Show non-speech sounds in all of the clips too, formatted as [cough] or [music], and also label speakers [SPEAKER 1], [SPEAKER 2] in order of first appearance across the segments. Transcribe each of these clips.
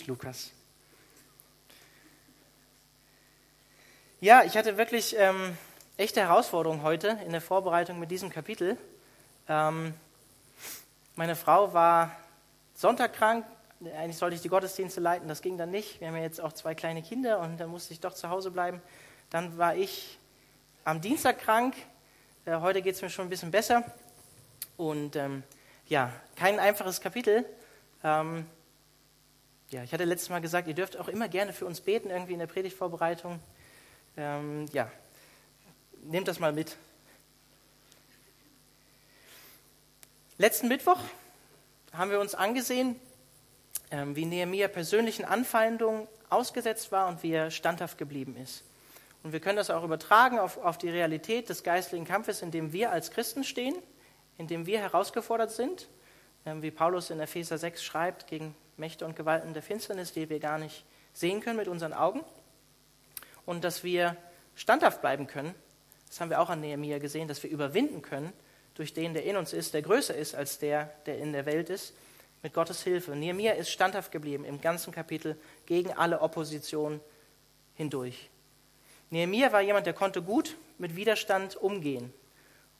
[SPEAKER 1] gut, Lukas. Ja, ich hatte wirklich ähm, echte Herausforderungen heute in der Vorbereitung mit diesem Kapitel. Ähm, meine Frau war Sonntag krank. Eigentlich sollte ich die Gottesdienste leiten, das ging dann nicht. Wir haben ja jetzt auch zwei kleine Kinder und dann musste ich doch zu Hause bleiben. Dann war ich am Dienstag krank. Äh, heute geht es mir schon ein bisschen besser. Und ähm, ja, kein einfaches Kapitel. Ähm, ja, ich hatte letztes Mal gesagt, ihr dürft auch immer gerne für uns beten, irgendwie in der Predigtvorbereitung. Ähm, ja, nehmt das mal mit. Letzten Mittwoch haben wir uns angesehen, ähm, wie Nehemiah persönlichen Anfeindungen ausgesetzt war und wie er standhaft geblieben ist. Und wir können das auch übertragen auf, auf die Realität des geistlichen Kampfes, in dem wir als Christen stehen, in dem wir herausgefordert sind, ähm, wie Paulus in Epheser 6 schreibt, gegen Mächte und Gewalten der Finsternis, die wir gar nicht sehen können mit unseren Augen und dass wir standhaft bleiben können. Das haben wir auch an Nehemiah gesehen, dass wir überwinden können durch den, der in uns ist, der größer ist als der, der in der Welt ist, mit Gottes Hilfe. Nehemiah ist standhaft geblieben im ganzen Kapitel gegen alle Opposition hindurch. Nehemiah war jemand, der konnte gut mit Widerstand umgehen.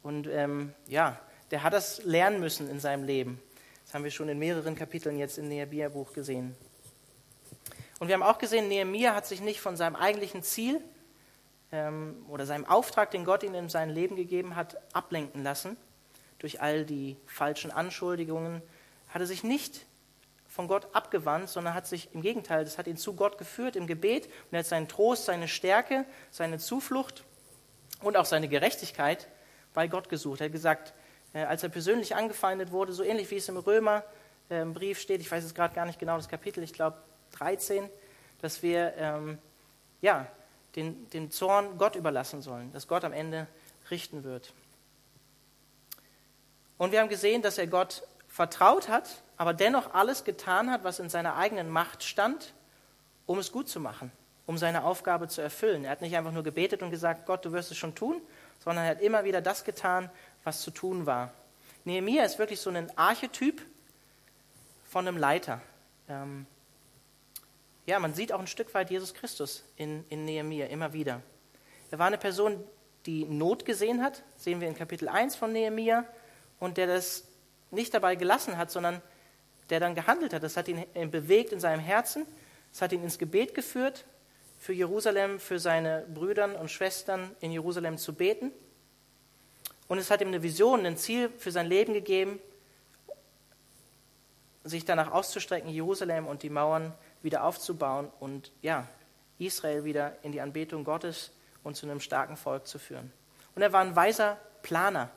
[SPEAKER 1] Und ähm, ja, der hat das lernen müssen in seinem Leben. Das haben wir schon in mehreren Kapiteln jetzt im Nehemiah-Buch gesehen. Und wir haben auch gesehen, Nehemiah hat sich nicht von seinem eigentlichen Ziel ähm, oder seinem Auftrag, den Gott ihm in sein Leben gegeben hat, ablenken lassen durch all die falschen Anschuldigungen. Hat er sich nicht von Gott abgewandt, sondern hat sich im Gegenteil, das hat ihn zu Gott geführt im Gebet und er hat seinen Trost, seine Stärke, seine Zuflucht und auch seine Gerechtigkeit bei Gott gesucht. Er hat gesagt, als er persönlich angefeindet wurde, so ähnlich wie es im Römerbrief äh, steht, ich weiß jetzt gerade gar nicht genau das Kapitel, ich glaube 13, dass wir ähm, ja, den, den Zorn Gott überlassen sollen, dass Gott am Ende richten wird. Und wir haben gesehen, dass er Gott vertraut hat, aber dennoch alles getan hat, was in seiner eigenen Macht stand, um es gut zu machen, um seine Aufgabe zu erfüllen. Er hat nicht einfach nur gebetet und gesagt, Gott, du wirst es schon tun, sondern er hat immer wieder das getan, was zu tun war. Nehemiah ist wirklich so ein Archetyp von einem Leiter. Ähm, ja, man sieht auch ein Stück weit Jesus Christus in, in Nehemiah immer wieder. Er war eine Person, die Not gesehen hat, sehen wir in Kapitel 1 von Nehemiah, und der das nicht dabei gelassen hat, sondern der dann gehandelt hat. Das hat ihn bewegt in seinem Herzen, es hat ihn ins Gebet geführt, für Jerusalem, für seine Brüder und Schwestern in Jerusalem zu beten. Und es hat ihm eine Vision, ein Ziel für sein Leben gegeben, sich danach auszustrecken, Jerusalem und die Mauern wieder aufzubauen und ja, Israel wieder in die Anbetung Gottes und zu einem starken Volk zu führen. Und er war ein weiser Planer.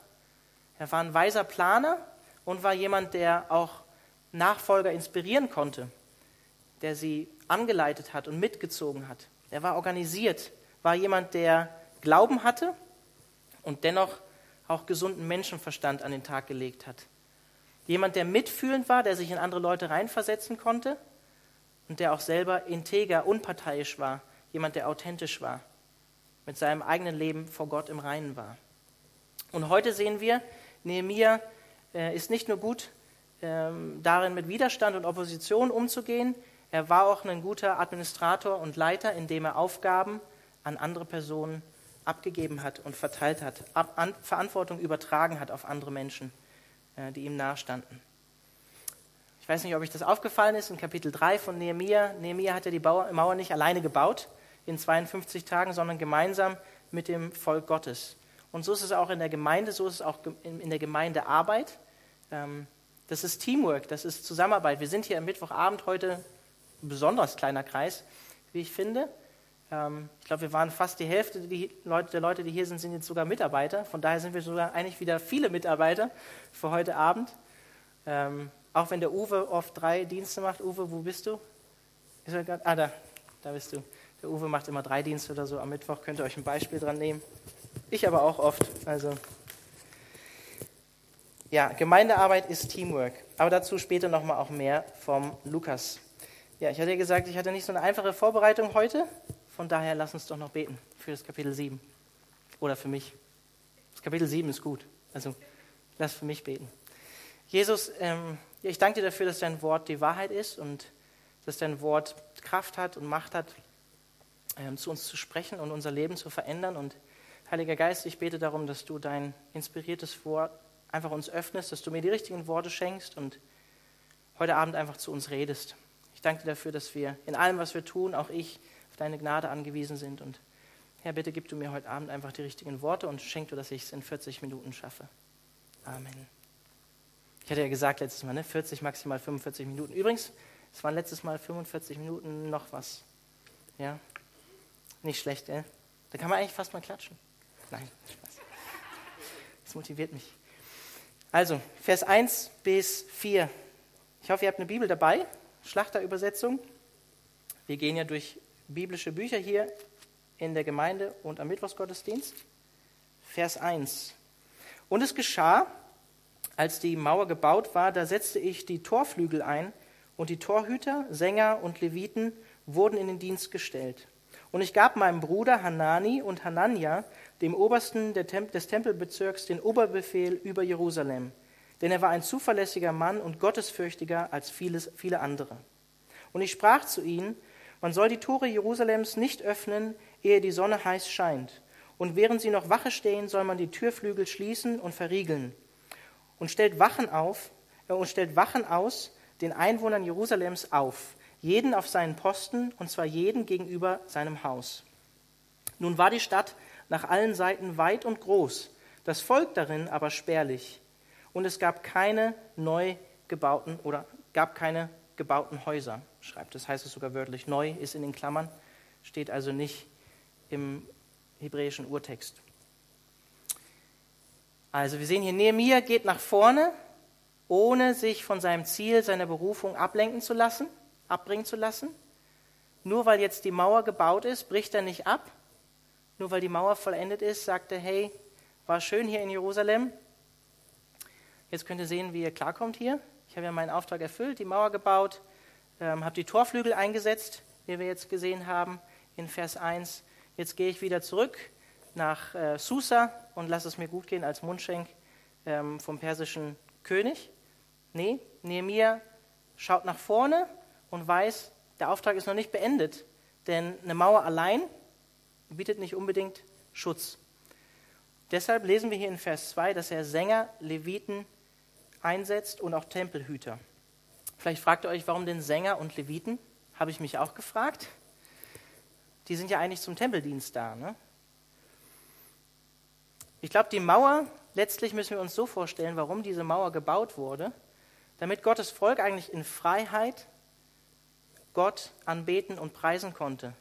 [SPEAKER 1] Er war ein weiser Planer und war jemand, der auch Nachfolger inspirieren konnte, der sie angeleitet hat und mitgezogen hat. Er war organisiert, war jemand, der Glauben hatte und dennoch auch gesunden Menschenverstand an den Tag gelegt hat. Jemand, der mitfühlend war, der sich in andere Leute reinversetzen konnte und der auch selber integer, unparteiisch war, jemand, der authentisch war, mit seinem eigenen Leben vor Gott im Reinen war. Und heute sehen wir, Nehemiah äh, ist nicht nur gut ähm, darin, mit Widerstand und Opposition umzugehen, er war auch ein guter Administrator und Leiter, indem er Aufgaben an andere Personen abgegeben hat und verteilt hat, Ab an, Verantwortung übertragen hat auf andere Menschen, äh, die ihm nahestanden. Ich weiß nicht, ob euch das aufgefallen ist, in Kapitel 3 von Nehemia. Nehemia hat ja die Mauer nicht alleine gebaut in 52 Tagen, sondern gemeinsam mit dem Volk Gottes. Und so ist es auch in der Gemeinde, so ist es auch in der Gemeindearbeit. Ähm, das ist Teamwork, das ist Zusammenarbeit. Wir sind hier am Mittwochabend heute ein besonders kleiner Kreis, wie ich finde. Ähm, ich glaube, wir waren fast die Hälfte der Leute, die hier sind, sind jetzt sogar Mitarbeiter. Von daher sind wir sogar eigentlich wieder viele Mitarbeiter für heute Abend. Ähm, auch wenn der Uwe oft drei Dienste macht. Uwe, wo bist du? ah, da, da bist du. Der Uwe macht immer drei Dienste oder so am Mittwoch. Könnt ihr euch ein Beispiel dran nehmen. Ich aber auch oft. Also, ja, Gemeindearbeit ist Teamwork. Aber dazu später nochmal auch mehr vom Lukas. Ja, ich hatte ja gesagt, ich hatte nicht so eine einfache Vorbereitung heute. Von daher lass uns doch noch beten für das Kapitel 7. Oder für mich. Das Kapitel 7 ist gut. Also lass für mich beten. Jesus, ähm, ich danke dir dafür, dass dein Wort die Wahrheit ist und dass dein Wort Kraft hat und Macht hat, ähm, zu uns zu sprechen und unser Leben zu verändern. Und Heiliger Geist, ich bete darum, dass du dein inspiriertes Wort einfach uns öffnest, dass du mir die richtigen Worte schenkst und heute Abend einfach zu uns redest. Ich danke dir dafür, dass wir in allem, was wir tun, auch ich, deine Gnade angewiesen sind. Und Herr, bitte gib du mir heute Abend einfach die richtigen Worte und schenk du, dass ich es in 40 Minuten schaffe. Amen. Ich hatte ja gesagt letztes Mal, ne? 40, maximal 45 Minuten. Übrigens, es waren letztes Mal 45 Minuten noch was. Ja? Nicht schlecht, ey. Da kann man eigentlich fast mal klatschen. Nein, Spaß. Das motiviert mich. Also, Vers 1 bis 4. Ich hoffe, ihr habt eine Bibel dabei, Schlachterübersetzung. Wir gehen ja durch biblische Bücher hier in der Gemeinde und am Mittwochsgottesdienst. Vers 1. Und es geschah, als die Mauer gebaut war, da setzte ich die Torflügel ein und die Torhüter, Sänger und Leviten wurden in den Dienst gestellt. Und ich gab meinem Bruder Hanani und Hanania, dem Obersten des Tempelbezirks, den Oberbefehl über Jerusalem. Denn er war ein zuverlässiger Mann und gottesfürchtiger als vieles, viele andere. Und ich sprach zu ihnen, man soll die Tore Jerusalems nicht öffnen, ehe die Sonne heiß scheint. Und während sie noch Wache stehen, soll man die Türflügel schließen und verriegeln. Und stellt Wachen auf, äh, und stellt Wachen aus den Einwohnern Jerusalems auf, jeden auf seinen Posten, und zwar jeden gegenüber seinem Haus. Nun war die Stadt nach allen Seiten weit und groß, das Volk darin aber spärlich, und es gab keine neu gebauten oder gab keine gebauten Häuser, schreibt das heißt es sogar wörtlich. Neu ist in den Klammern, steht also nicht im hebräischen Urtext. Also wir sehen hier, Nehemiah geht nach vorne, ohne sich von seinem Ziel, seiner Berufung ablenken zu lassen, abbringen zu lassen. Nur weil jetzt die Mauer gebaut ist, bricht er nicht ab. Nur weil die Mauer vollendet ist, sagt er, hey, war schön hier in Jerusalem. Jetzt könnt ihr sehen, wie ihr klarkommt hier. Ich habe ja meinen Auftrag erfüllt, die Mauer gebaut, ähm, habe die Torflügel eingesetzt, wie wir jetzt gesehen haben in Vers 1. Jetzt gehe ich wieder zurück nach äh, Susa und lasse es mir gut gehen als Mundschenk ähm, vom persischen König. Nee, Nehemiah schaut nach vorne und weiß, der Auftrag ist noch nicht beendet, denn eine Mauer allein bietet nicht unbedingt Schutz. Deshalb lesen wir hier in Vers 2, dass er Sänger, Leviten einsetzt und auch Tempelhüter. Vielleicht fragt ihr euch, warum denn Sänger und Leviten? Habe ich mich auch gefragt. Die sind ja eigentlich zum Tempeldienst da. Ne? Ich glaube, die Mauer, letztlich müssen wir uns so vorstellen, warum diese Mauer gebaut wurde, damit Gottes Volk eigentlich in Freiheit Gott anbeten und preisen konnte.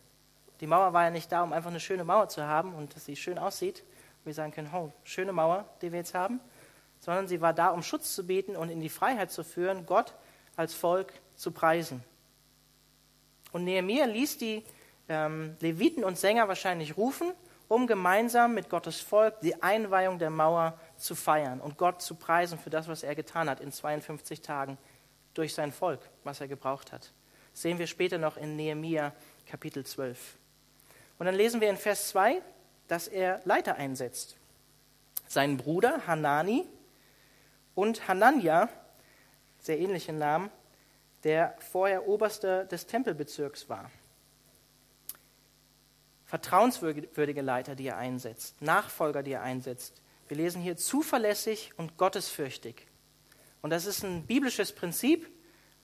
[SPEAKER 1] Die Mauer war ja nicht da, um einfach eine schöne Mauer zu haben und dass sie schön aussieht. Wir sagen können, oh, schöne Mauer, die wir jetzt haben, sondern sie war da, um Schutz zu bieten und in die Freiheit zu führen, Gott als Volk zu preisen. Und Nehemiah ließ die ähm, Leviten und Sänger wahrscheinlich rufen um gemeinsam mit Gottes Volk die Einweihung der Mauer zu feiern und Gott zu preisen für das, was er getan hat in 52 Tagen durch sein Volk, was er gebraucht hat. Das sehen wir später noch in Nehemia Kapitel 12. Und dann lesen wir in Vers 2, dass er Leiter einsetzt. Sein Bruder Hanani und Hanania, sehr ähnliche Namen, der vorher Oberster des Tempelbezirks war vertrauenswürdige Leiter, die er einsetzt, Nachfolger, die er einsetzt. Wir lesen hier zuverlässig und gottesfürchtig. Und das ist ein biblisches Prinzip,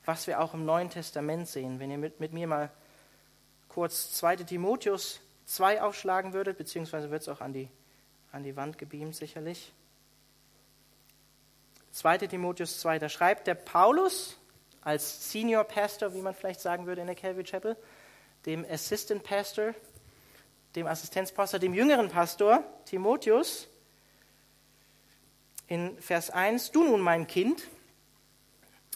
[SPEAKER 1] was wir auch im Neuen Testament sehen. Wenn ihr mit, mit mir mal kurz 2. Timotheus 2 aufschlagen würdet, beziehungsweise wird es auch an die, an die Wand gebeamt sicherlich. 2. Timotheus 2, da schreibt der Paulus als Senior Pastor, wie man vielleicht sagen würde in der Calvary Chapel, dem Assistant Pastor dem Assistenzpastor, dem jüngeren Pastor Timotheus in Vers 1, du nun mein Kind,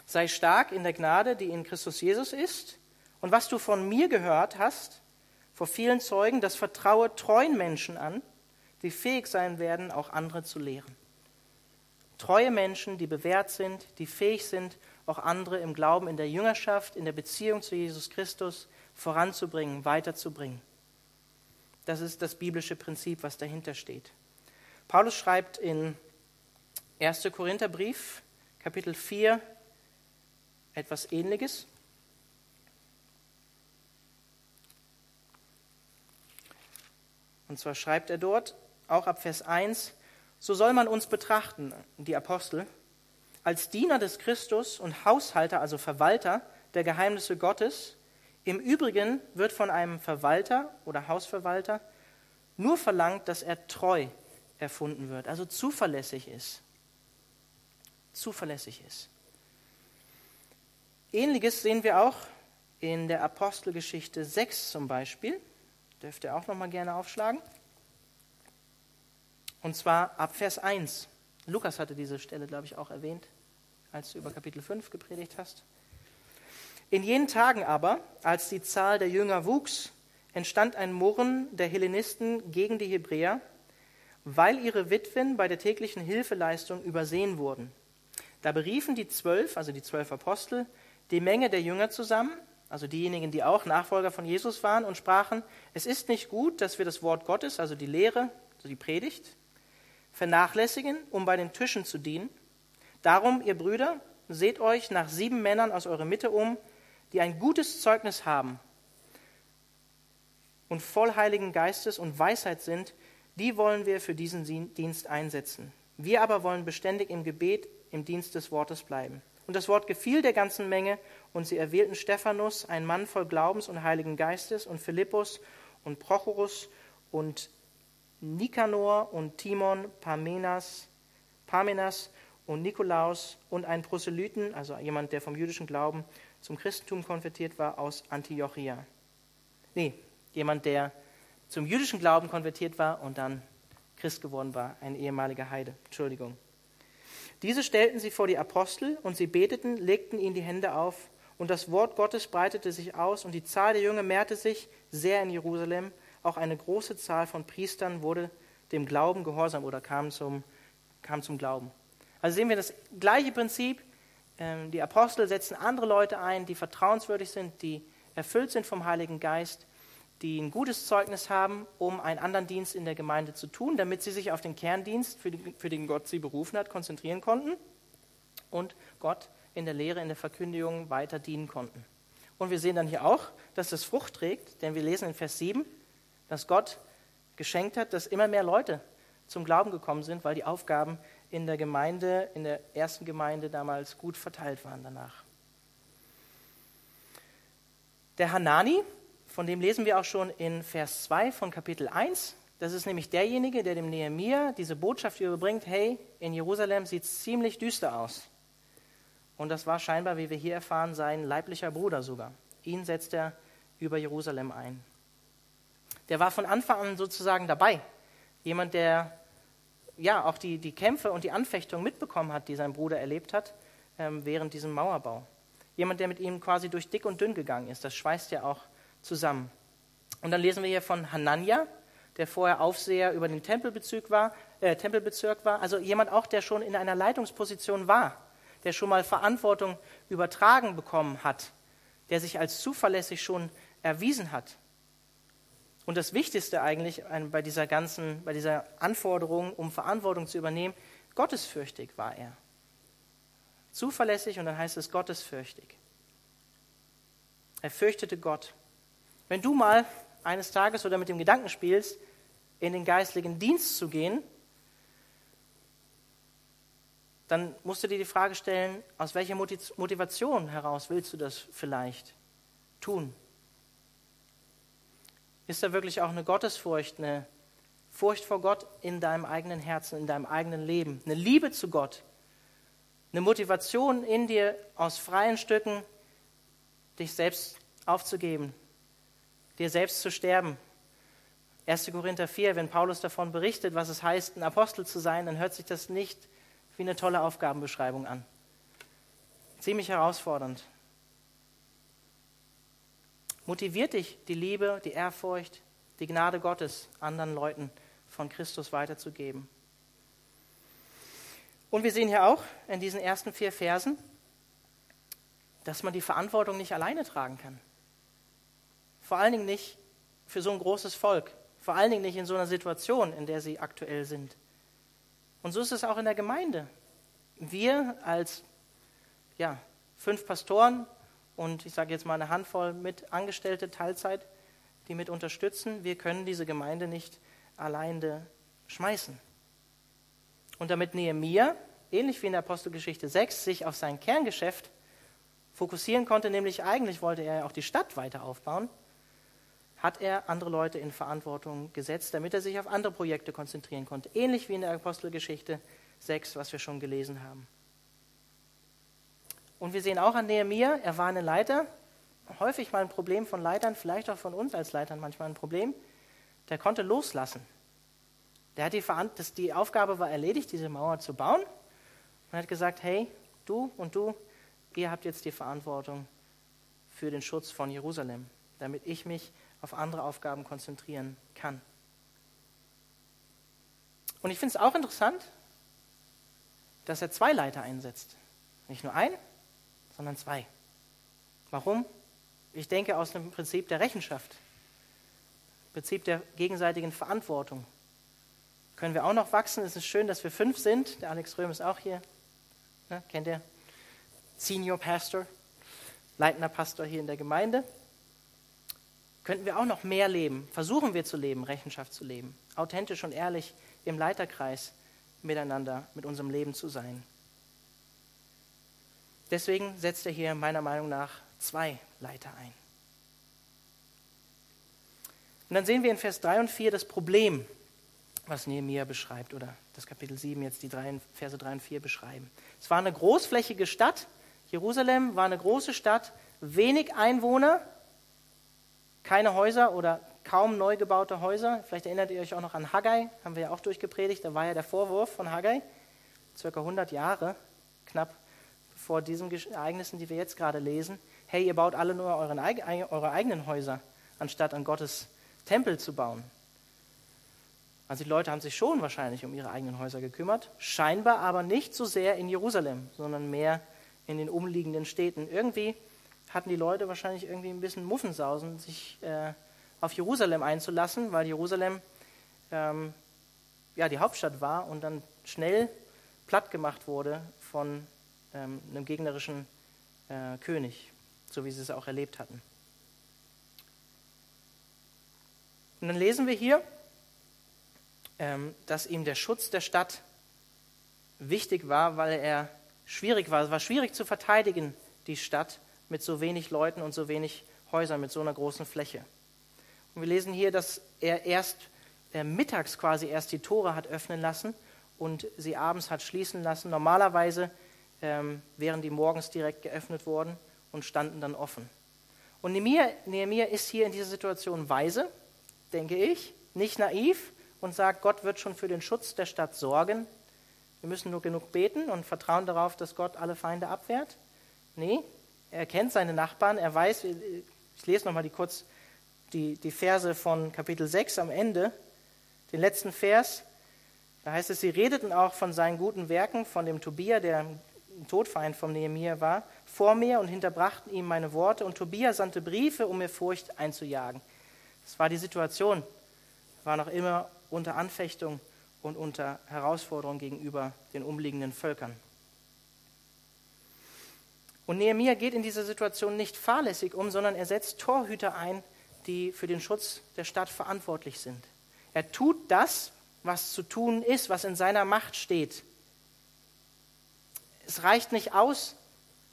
[SPEAKER 1] sei stark in der Gnade, die in Christus Jesus ist, und was du von mir gehört hast, vor vielen Zeugen, das vertraue treuen Menschen an, die fähig sein werden, auch andere zu lehren treue Menschen, die bewährt sind, die fähig sind, auch andere im Glauben, in der Jüngerschaft, in der Beziehung zu Jesus Christus voranzubringen, weiterzubringen. Das ist das biblische Prinzip, was dahinter steht. Paulus schreibt in 1. Korintherbrief, Kapitel 4, etwas Ähnliches. Und zwar schreibt er dort, auch ab Vers 1, so soll man uns betrachten, die Apostel, als Diener des Christus und Haushalter, also Verwalter der Geheimnisse Gottes. Im Übrigen wird von einem Verwalter oder Hausverwalter nur verlangt, dass er treu erfunden wird, also zuverlässig ist. Zuverlässig ist. Ähnliches sehen wir auch in der Apostelgeschichte 6 zum Beispiel. Dürft ihr auch noch mal gerne aufschlagen. Und zwar ab Vers 1. Lukas hatte diese Stelle, glaube ich, auch erwähnt, als du über Kapitel 5 gepredigt hast. In jenen Tagen aber, als die Zahl der Jünger wuchs, entstand ein Murren der Hellenisten gegen die Hebräer, weil ihre Witwen bei der täglichen Hilfeleistung übersehen wurden. Da beriefen die zwölf, also die zwölf Apostel, die Menge der Jünger zusammen, also diejenigen, die auch Nachfolger von Jesus waren, und sprachen, es ist nicht gut, dass wir das Wort Gottes, also die Lehre, also die Predigt, vernachlässigen, um bei den Tischen zu dienen. Darum, ihr Brüder, seht euch nach sieben Männern aus eurer Mitte um, die ein gutes Zeugnis haben und voll Heiligen Geistes und Weisheit sind, die wollen wir für diesen Dienst einsetzen. Wir aber wollen beständig im Gebet im Dienst des Wortes bleiben. Und das Wort gefiel der ganzen Menge, und sie erwählten Stephanus, ein Mann voll Glaubens und Heiligen Geistes, und Philippus und Prochorus und Nikanor und Timon, Parmenas, Parmenas und Nikolaus und einen Proselyten, also jemand, der vom jüdischen Glauben zum Christentum konvertiert war, aus Antiochia. Nee, jemand, der zum jüdischen Glauben konvertiert war und dann Christ geworden war, ein ehemaliger Heide. Entschuldigung. Diese stellten sie vor die Apostel und sie beteten, legten ihnen die Hände auf und das Wort Gottes breitete sich aus und die Zahl der Jünger mehrte sich sehr in Jerusalem. Auch eine große Zahl von Priestern wurde dem Glauben gehorsam oder kam zum, kam zum Glauben. Also sehen wir das gleiche Prinzip. Ähm, die Apostel setzen andere Leute ein, die vertrauenswürdig sind, die erfüllt sind vom Heiligen Geist die ein gutes Zeugnis haben, um einen anderen Dienst in der Gemeinde zu tun, damit sie sich auf den Kerndienst, für, die, für den Gott sie berufen hat, konzentrieren konnten und Gott in der Lehre, in der Verkündigung weiter dienen konnten. Und wir sehen dann hier auch, dass das Frucht trägt, denn wir lesen in Vers 7, dass Gott geschenkt hat, dass immer mehr Leute zum Glauben gekommen sind, weil die Aufgaben in der Gemeinde, in der ersten Gemeinde damals gut verteilt waren danach. Der Hanani, von dem lesen wir auch schon in Vers 2 von Kapitel 1. Das ist nämlich derjenige, der dem Nehemiah diese Botschaft überbringt, hey, in Jerusalem sieht es ziemlich düster aus. Und das war scheinbar, wie wir hier erfahren, sein leiblicher Bruder sogar. Ihn setzt er über Jerusalem ein. Der war von Anfang an sozusagen dabei. Jemand, der ja auch die, die Kämpfe und die Anfechtung mitbekommen hat, die sein Bruder erlebt hat ähm, während diesem Mauerbau. Jemand, der mit ihm quasi durch dick und dünn gegangen ist. Das schweißt ja auch zusammen. Und dann lesen wir hier von Hanania, der vorher Aufseher über den Tempelbezirk war, äh, Tempelbezirk war, also jemand auch, der schon in einer Leitungsposition war, der schon mal Verantwortung übertragen bekommen hat, der sich als zuverlässig schon erwiesen hat. Und das Wichtigste eigentlich bei dieser ganzen, bei dieser Anforderung, um Verantwortung zu übernehmen, gottesfürchtig war er. Zuverlässig und dann heißt es gottesfürchtig. Er fürchtete Gott. Wenn du mal eines Tages oder mit dem Gedanken spielst, in den geistlichen Dienst zu gehen, dann musst du dir die Frage stellen, aus welcher Motivation heraus willst du das vielleicht tun? Ist da wirklich auch eine Gottesfurcht, eine Furcht vor Gott in deinem eigenen Herzen, in deinem eigenen Leben, eine Liebe zu Gott, eine Motivation in dir aus freien Stücken, dich selbst aufzugeben, dir selbst zu sterben. 1. Korinther 4, wenn Paulus davon berichtet, was es heißt, ein Apostel zu sein, dann hört sich das nicht wie eine tolle Aufgabenbeschreibung an. Ziemlich herausfordernd. Motiviert dich die Liebe, die Ehrfurcht, die Gnade Gottes anderen Leuten von Christus weiterzugeben. Und wir sehen hier auch in diesen ersten vier Versen, dass man die Verantwortung nicht alleine tragen kann. Vor allen Dingen nicht für so ein großes Volk. Vor allen Dingen nicht in so einer Situation, in der sie aktuell sind. Und so ist es auch in der Gemeinde. Wir als ja, fünf Pastoren und ich sage jetzt mal eine Handvoll mit Angestellte Teilzeit, die mit unterstützen, wir können diese Gemeinde nicht alleine schmeißen. Und damit Nehemia, ähnlich wie in der Apostelgeschichte 6, sich auf sein Kerngeschäft fokussieren konnte, nämlich eigentlich wollte er auch die Stadt weiter aufbauen, hat er andere Leute in Verantwortung gesetzt, damit er sich auf andere Projekte konzentrieren konnte. Ähnlich wie in der Apostelgeschichte 6, was wir schon gelesen haben. Und wir sehen auch an Nehemia, er war ein Leiter, häufig mal ein Problem von Leitern, vielleicht auch von uns als Leitern manchmal ein Problem. Der konnte loslassen. Der hat die, das, die Aufgabe war erledigt, diese Mauer zu bauen. Und hat gesagt, hey, du und du, ihr habt jetzt die Verantwortung für den Schutz von Jerusalem, damit ich mich auf andere Aufgaben konzentrieren kann. Und ich finde es auch interessant, dass er zwei Leiter einsetzt. Nicht nur ein, sondern zwei. Warum? Ich denke aus dem Prinzip der Rechenschaft, Prinzip der gegenseitigen Verantwortung. Können wir auch noch wachsen? Es ist schön, dass wir fünf sind. Der Alex Röhm ist auch hier. Ne, kennt ihr? Senior Pastor, leitender Pastor hier in der Gemeinde könnten wir auch noch mehr leben. Versuchen wir zu leben, Rechenschaft zu leben, authentisch und ehrlich im Leiterkreis miteinander mit unserem Leben zu sein. Deswegen setzt er hier meiner Meinung nach zwei Leiter ein. Und dann sehen wir in Vers 3 und 4 das Problem, was Nehemiah beschreibt, oder das Kapitel 7 jetzt die drei, Verse 3 und 4 beschreiben. Es war eine großflächige Stadt. Jerusalem war eine große Stadt, wenig Einwohner, keine Häuser oder kaum neu gebaute Häuser. Vielleicht erinnert ihr euch auch noch an Haggai, haben wir ja auch durchgepredigt. Da war ja der Vorwurf von Haggai, circa 100 Jahre, knapp vor diesen Ereignissen, die wir jetzt gerade lesen. Hey, ihr baut alle nur euren, eure eigenen Häuser, anstatt an Gottes Tempel zu bauen. Also die Leute haben sich schon wahrscheinlich um ihre eigenen Häuser gekümmert, scheinbar aber nicht so sehr in Jerusalem, sondern mehr in den umliegenden Städten. Irgendwie hatten die Leute wahrscheinlich irgendwie ein bisschen Muffensausen, sich äh, auf Jerusalem einzulassen, weil Jerusalem ähm, ja, die Hauptstadt war und dann schnell platt gemacht wurde von ähm, einem gegnerischen äh, König, so wie sie es auch erlebt hatten. Und dann lesen wir hier, ähm, dass ihm der Schutz der Stadt wichtig war, weil er schwierig war. Es war schwierig zu verteidigen, die Stadt mit so wenig Leuten und so wenig Häusern, mit so einer großen Fläche. Und wir lesen hier, dass er erst äh, mittags quasi erst die Tore hat öffnen lassen und sie abends hat schließen lassen. Normalerweise ähm, wären die morgens direkt geöffnet worden und standen dann offen. Und Nehemiah, ist hier in dieser Situation weise, denke ich, nicht naiv und sagt, Gott wird schon für den Schutz der Stadt sorgen. Wir müssen nur genug beten und vertrauen darauf, dass Gott alle Feinde abwehrt. Nee, er kennt seine Nachbarn, er weiß, ich lese nochmal die, kurz die, die Verse von Kapitel 6 am Ende, den letzten Vers. Da heißt es, sie redeten auch von seinen guten Werken, von dem Tobia, der ein Todfeind von Nehemiah war, vor mir und hinterbrachten ihm meine Worte. Und Tobia sandte Briefe, um mir Furcht einzujagen. Das war die Situation. War noch immer unter Anfechtung und unter Herausforderung gegenüber den umliegenden Völkern. Und Nehemiah geht in dieser Situation nicht fahrlässig um, sondern er setzt Torhüter ein, die für den Schutz der Stadt verantwortlich sind. Er tut das, was zu tun ist, was in seiner Macht steht. Es reicht nicht aus,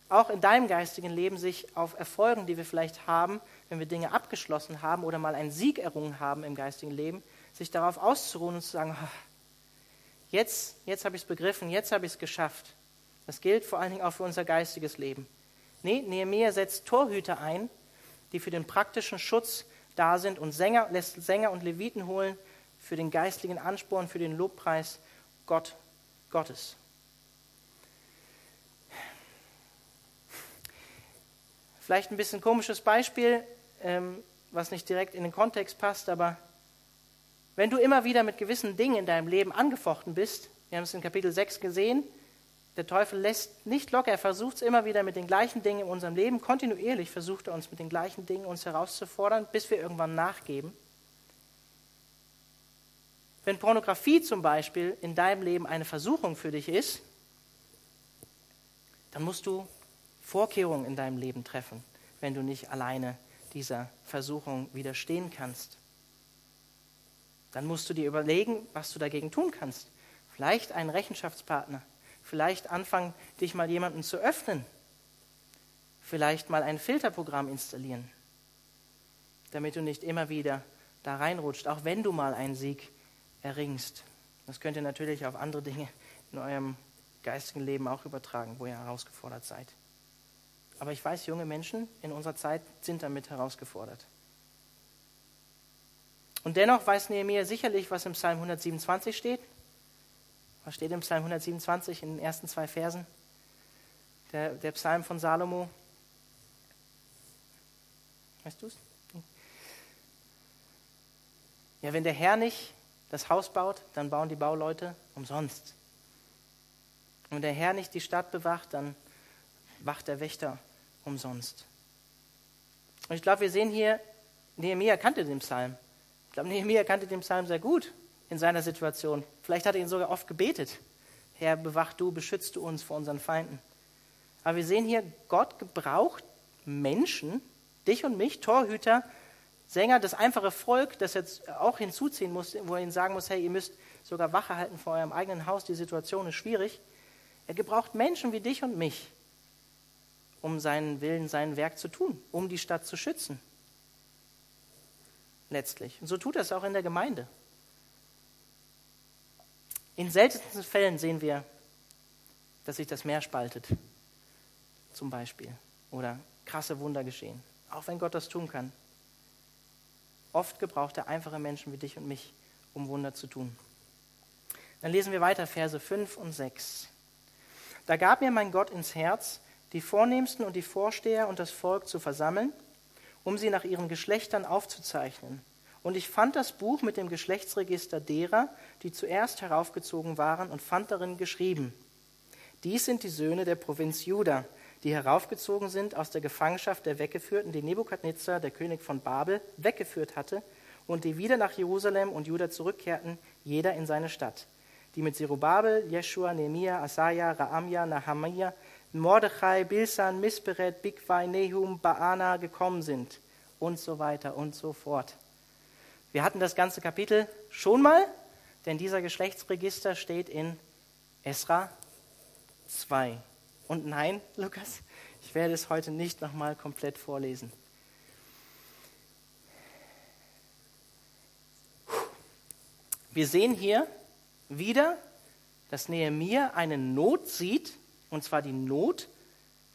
[SPEAKER 1] auch in deinem geistigen Leben sich auf Erfolgen, die wir vielleicht haben, wenn wir Dinge abgeschlossen haben oder mal einen Sieg errungen haben im geistigen Leben, sich darauf auszuruhen und zu sagen, jetzt, jetzt habe ich es begriffen, jetzt habe ich es geschafft. Das gilt vor allen Dingen auch für unser geistiges Leben. Nee, Nehemiah setzt Torhüter ein, die für den praktischen Schutz da sind und Sänger, lässt Sänger und Leviten holen für den geistlichen Ansporn, für den Lobpreis Gott, Gottes. Vielleicht ein bisschen komisches Beispiel, ähm, was nicht direkt in den Kontext passt, aber wenn du immer wieder mit gewissen Dingen in deinem Leben angefochten bist, wir haben es in Kapitel 6 gesehen, der Teufel lässt nicht locker, er versucht es immer wieder mit den gleichen Dingen in unserem Leben. Kontinuierlich versucht er uns mit den gleichen Dingen uns herauszufordern, bis wir irgendwann nachgeben. Wenn Pornografie zum Beispiel in deinem Leben eine Versuchung für dich ist, dann musst du Vorkehrungen in deinem Leben treffen, wenn du nicht alleine dieser Versuchung widerstehen kannst. Dann musst du dir überlegen, was du dagegen tun kannst. Vielleicht einen Rechenschaftspartner. Vielleicht anfangen, dich mal jemandem zu öffnen. Vielleicht mal ein Filterprogramm installieren, damit du nicht immer wieder da reinrutscht, auch wenn du mal einen Sieg erringst. Das könnt ihr natürlich auf andere Dinge in eurem geistigen Leben auch übertragen, wo ihr herausgefordert seid. Aber ich weiß, junge Menschen in unserer Zeit sind damit herausgefordert. Und dennoch weiß Nehemiah sicherlich, was im Psalm 127 steht. Was steht im Psalm 127 in den ersten zwei Versen? Der, der Psalm von Salomo. Weißt du es? Ja, wenn der Herr nicht das Haus baut, dann bauen die Bauleute umsonst. Und wenn der Herr nicht die Stadt bewacht, dann wacht der Wächter umsonst. Und ich glaube, wir sehen hier, Nehemiah kannte den Psalm. Ich glaube, Nehemiah kannte den Psalm sehr gut in seiner Situation. Vielleicht hat er ihn sogar oft gebetet. Herr, bewacht du, beschützt du uns vor unseren Feinden. Aber wir sehen hier, Gott gebraucht Menschen, dich und mich, Torhüter, Sänger, das einfache Volk, das jetzt auch hinzuziehen muss, wo er ihnen sagen muss, hey, ihr müsst sogar Wache halten vor eurem eigenen Haus, die Situation ist schwierig. Er gebraucht Menschen wie dich und mich, um seinen Willen, sein Werk zu tun, um die Stadt zu schützen. Letztlich. Und so tut er es auch in der Gemeinde. In seltensten Fällen sehen wir, dass sich das Meer spaltet, zum Beispiel, oder krasse Wunder geschehen, auch wenn Gott das tun kann. Oft gebraucht er einfache Menschen wie dich und mich, um Wunder zu tun. Dann lesen wir weiter Verse 5 und 6. Da gab mir mein Gott ins Herz, die Vornehmsten und die Vorsteher und das Volk zu versammeln, um sie nach ihren Geschlechtern aufzuzeichnen. Und ich fand das Buch mit dem Geschlechtsregister derer, die zuerst heraufgezogen waren, und fand darin geschrieben, dies sind die Söhne der Provinz Juda, die heraufgezogen sind aus der Gefangenschaft der Weggeführten, die Nebukadnezar, der König von Babel, weggeführt hatte und die wieder nach Jerusalem und Juda zurückkehrten, jeder in seine Stadt, die mit Zerubabel, Jeschua, Nehemiah, Asaja, Raamja, Nahamiah, Mordechai, Bilsan, Misperet, Bigwai, Nehum, Baana gekommen sind und so weiter und so fort. Wir hatten das ganze Kapitel schon mal, denn dieser Geschlechtsregister steht in Esra 2. Und nein, Lukas, ich werde es heute nicht nochmal komplett vorlesen. Wir sehen hier wieder, dass Nehemiah eine Not sieht, und zwar die Not,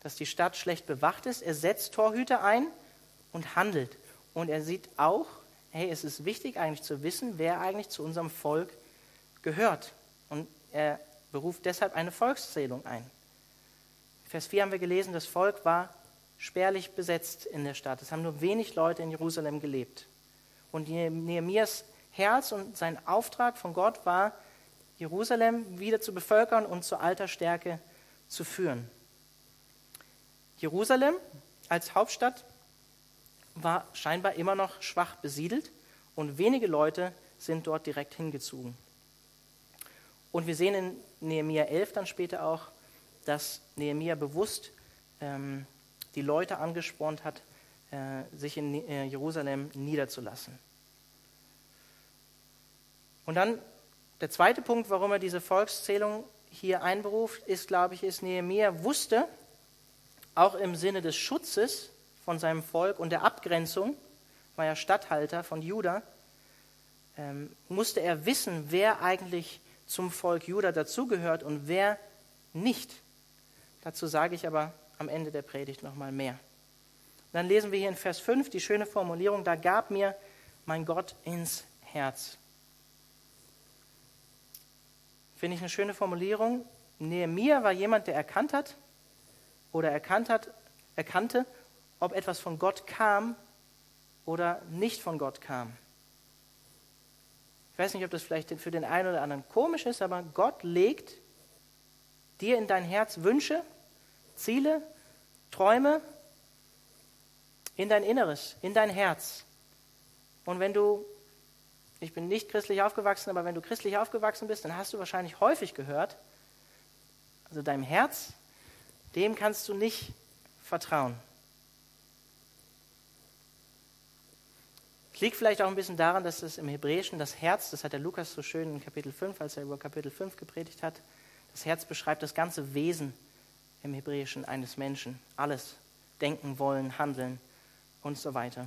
[SPEAKER 1] dass die Stadt schlecht bewacht ist. Er setzt Torhüter ein und handelt. Und er sieht auch, hey, es ist wichtig eigentlich zu wissen, wer eigentlich zu unserem Volk gehört. Und er beruft deshalb eine Volkszählung ein. Vers 4 haben wir gelesen, das Volk war spärlich besetzt in der Stadt. Es haben nur wenig Leute in Jerusalem gelebt. Und Nehemias Herz und sein Auftrag von Gott war, Jerusalem wieder zu bevölkern und zur alter Stärke zu führen. Jerusalem als Hauptstadt war scheinbar immer noch schwach besiedelt und wenige Leute sind dort direkt hingezogen. Und wir sehen in Nehemia 11 dann später auch, dass Nehemia bewusst ähm, die Leute angespornt hat, äh, sich in äh, Jerusalem niederzulassen. Und dann der zweite Punkt, warum er diese Volkszählung hier einberuft, ist, glaube ich, ist Nehemia wusste, auch im Sinne des Schutzes von seinem Volk und der Abgrenzung, war er Statthalter von Juda, ähm, musste er wissen, wer eigentlich zum Volk Juda dazugehört und wer nicht. Dazu sage ich aber am Ende der Predigt nochmal mehr. dann lesen wir hier in Vers 5 die schöne Formulierung, da gab mir mein Gott ins Herz. Finde ich eine schöne Formulierung. Nehemiah war jemand, der erkannt hat oder erkannt hat, erkannte, ob etwas von Gott kam oder nicht von Gott kam. Ich weiß nicht, ob das vielleicht für den einen oder anderen komisch ist, aber Gott legt dir in dein Herz Wünsche Ziele, Träume in dein Inneres, in dein Herz. Und wenn du, ich bin nicht christlich aufgewachsen, aber wenn du christlich aufgewachsen bist, dann hast du wahrscheinlich häufig gehört, also deinem Herz, dem kannst du nicht vertrauen. Es liegt vielleicht auch ein bisschen daran, dass es im Hebräischen das Herz, das hat der Lukas so schön in Kapitel 5, als er über Kapitel 5 gepredigt hat, das Herz beschreibt das ganze Wesen im Hebräischen eines Menschen. Alles. Denken, wollen, handeln und so weiter.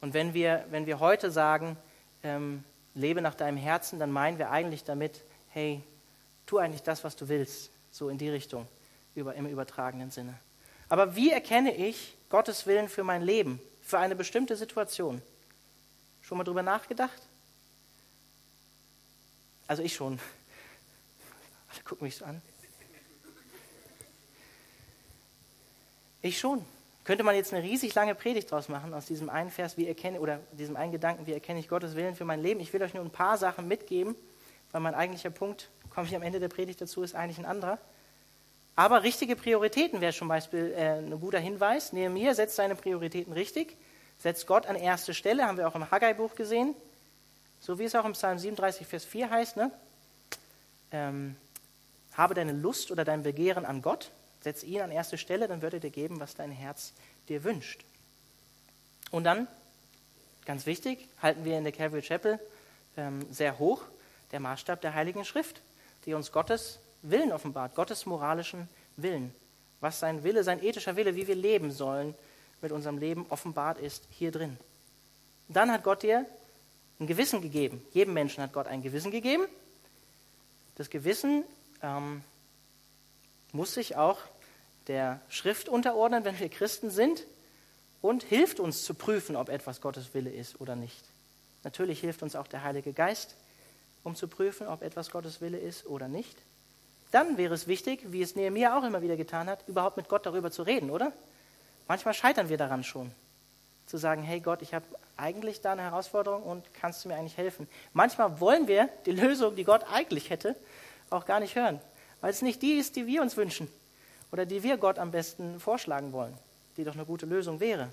[SPEAKER 1] Und wenn wir, wenn wir heute sagen, ähm, lebe nach deinem Herzen, dann meinen wir eigentlich damit, hey, tu eigentlich das, was du willst, so in die Richtung, über, im übertragenen Sinne. Aber wie erkenne ich Gottes Willen für mein Leben, für eine bestimmte Situation? Schon mal drüber nachgedacht? Also ich schon. [laughs] Alle gucken mich so an. Ich schon. Könnte man jetzt eine riesig lange Predigt draus machen aus diesem einen Vers, wie erkenne, oder diesem einen Gedanken, wie erkenne ich Gottes Willen für mein Leben. Ich will euch nur ein paar Sachen mitgeben, weil mein eigentlicher Punkt, komme ich am Ende der Predigt dazu, ist eigentlich ein anderer. Aber richtige Prioritäten wäre zum Beispiel äh, ein guter Hinweis. Nehemiah setzt seine Prioritäten richtig, setzt Gott an erste Stelle, haben wir auch im Haggai-Buch gesehen. So wie es auch im Psalm 37, Vers 4 heißt, ne? Ähm, habe deine Lust oder dein Begehren an Gott, setz ihn an erste Stelle, dann wird er dir geben, was dein Herz dir wünscht. Und dann, ganz wichtig, halten wir in der Calvary Chapel ähm, sehr hoch der Maßstab der Heiligen Schrift, die uns Gottes Willen offenbart, Gottes moralischen Willen. Was sein Wille, sein ethischer Wille, wie wir leben sollen mit unserem Leben offenbart ist, hier drin. Dann hat Gott dir ein Gewissen gegeben. Jedem Menschen hat Gott ein Gewissen gegeben. Das Gewissen ähm, muss sich auch der Schrift unterordnen, wenn wir Christen sind, und hilft uns zu prüfen, ob etwas Gottes Wille ist oder nicht. Natürlich hilft uns auch der Heilige Geist, um zu prüfen, ob etwas Gottes Wille ist oder nicht. Dann wäre es wichtig, wie es Nehemiah auch immer wieder getan hat, überhaupt mit Gott darüber zu reden, oder? Manchmal scheitern wir daran schon, zu sagen, hey Gott, ich habe eigentlich da eine Herausforderung und kannst du mir eigentlich helfen? Manchmal wollen wir die Lösung, die Gott eigentlich hätte, auch gar nicht hören, weil es nicht die ist, die wir uns wünschen oder die wir Gott am besten vorschlagen wollen, die doch eine gute Lösung wäre.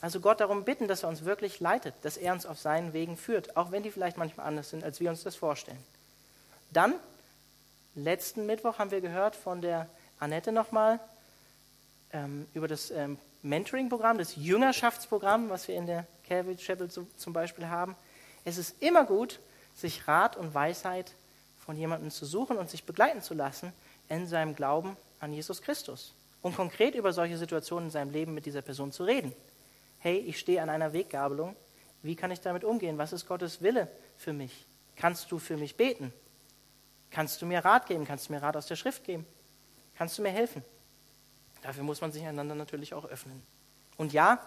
[SPEAKER 1] Also Gott darum bitten, dass er uns wirklich leitet, dass er uns auf seinen Wegen führt, auch wenn die vielleicht manchmal anders sind, als wir uns das vorstellen. Dann, letzten Mittwoch haben wir gehört von der Annette nochmal ähm, über das ähm, Mentoring-Programm, das Jüngerschaftsprogramm, was wir in der Calvary Chapel so, zum Beispiel haben. Es ist immer gut, sich Rat und Weisheit von jemandem zu suchen und sich begleiten zu lassen in seinem Glauben an Jesus Christus. Und konkret über solche Situationen in seinem Leben mit dieser Person zu reden. Hey, ich stehe an einer Weggabelung. Wie kann ich damit umgehen? Was ist Gottes Wille für mich? Kannst du für mich beten? Kannst du mir Rat geben? Kannst du mir Rat aus der Schrift geben? Kannst du mir helfen? Dafür muss man sich einander natürlich auch öffnen. Und ja,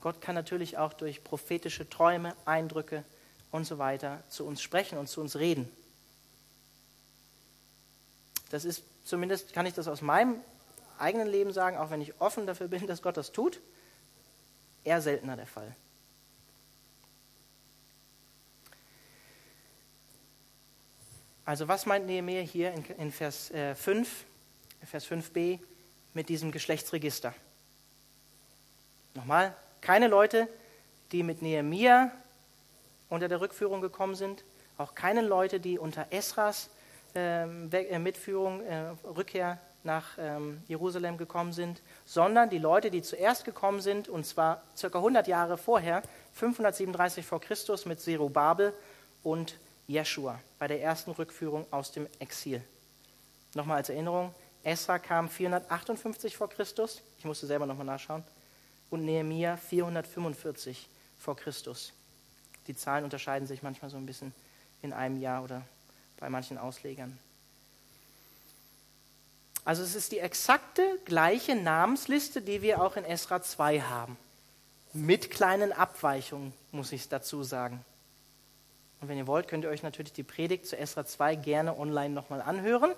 [SPEAKER 1] Gott kann natürlich auch durch prophetische Träume, Eindrücke und so weiter zu uns sprechen und zu uns reden. Das ist zumindest, kann ich das aus meinem eigenen Leben sagen, auch wenn ich offen dafür bin, dass Gott das tut, eher seltener der Fall. Also was meint Nehemiah hier in, in Vers äh, 5, Vers 5b mit diesem Geschlechtsregister? Nochmal, keine Leute, die mit Nehemiah unter der Rückführung gekommen sind, auch keine Leute, die unter Esras Mitführung, äh, Rückkehr nach ähm, Jerusalem gekommen sind, sondern die Leute, die zuerst gekommen sind, und zwar ca. 100 Jahre vorher, 537 vor Christus mit Zerubabel und Jeschua bei der ersten Rückführung aus dem Exil. Nochmal als Erinnerung, Esra kam 458 vor Christus, ich musste selber nochmal nachschauen, und Nehemiah 445 vor Christus. Die Zahlen unterscheiden sich manchmal so ein bisschen in einem Jahr oder bei manchen Auslegern. Also es ist die exakte gleiche Namensliste, die wir auch in Esra 2 haben. Mit kleinen Abweichungen, muss ich dazu sagen. Und wenn ihr wollt, könnt ihr euch natürlich die Predigt zu Esra 2 gerne online nochmal anhören.